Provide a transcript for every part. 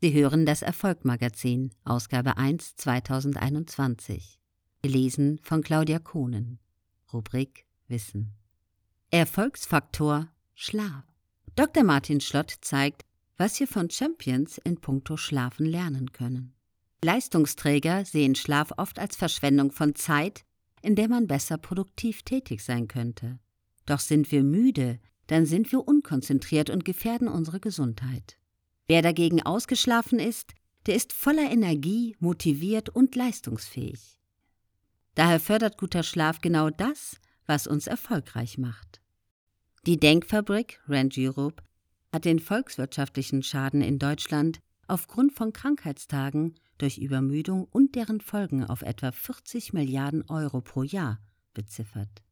Sie hören das Erfolgmagazin, Ausgabe 1 2021. Gelesen von Claudia Kohnen. Rubrik Wissen. Erfolgsfaktor Schlaf. Dr. Martin Schlott zeigt, was wir von Champions in puncto Schlafen lernen können. Leistungsträger sehen Schlaf oft als Verschwendung von Zeit, in der man besser produktiv tätig sein könnte. Doch sind wir müde, dann sind wir unkonzentriert und gefährden unsere Gesundheit. Wer dagegen ausgeschlafen ist, der ist voller Energie, motiviert und leistungsfähig. Daher fördert guter Schlaf genau das, was uns erfolgreich macht. Die Denkfabrik Rand Europe hat den volkswirtschaftlichen Schaden in Deutschland aufgrund von Krankheitstagen durch Übermüdung und deren Folgen auf etwa 40 Milliarden Euro pro Jahr beziffert.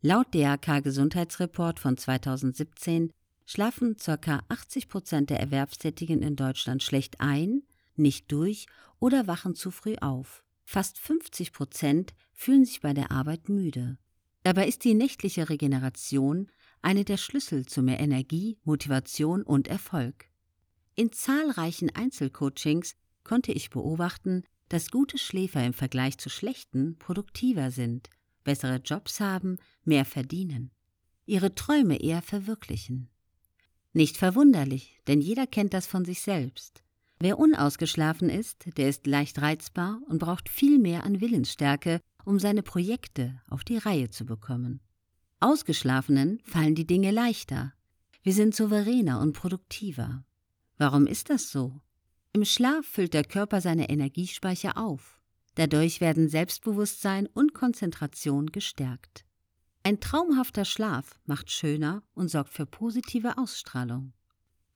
Laut DRK Gesundheitsreport von 2017 schlafen ca. 80 Prozent der Erwerbstätigen in Deutschland schlecht ein, nicht durch oder wachen zu früh auf. Fast 50 Prozent fühlen sich bei der Arbeit müde. Dabei ist die nächtliche Regeneration eine der Schlüssel zu mehr Energie, Motivation und Erfolg. In zahlreichen Einzelcoachings konnte ich beobachten, dass gute Schläfer im Vergleich zu schlechten produktiver sind, bessere Jobs haben, mehr verdienen, ihre Träume eher verwirklichen. Nicht verwunderlich, denn jeder kennt das von sich selbst. Wer unausgeschlafen ist, der ist leicht reizbar und braucht viel mehr an Willensstärke, um seine Projekte auf die Reihe zu bekommen. Ausgeschlafenen fallen die Dinge leichter. Wir sind souveräner und produktiver. Warum ist das so? Im Schlaf füllt der Körper seine Energiespeicher auf. Dadurch werden Selbstbewusstsein und Konzentration gestärkt. Ein traumhafter Schlaf macht schöner und sorgt für positive Ausstrahlung.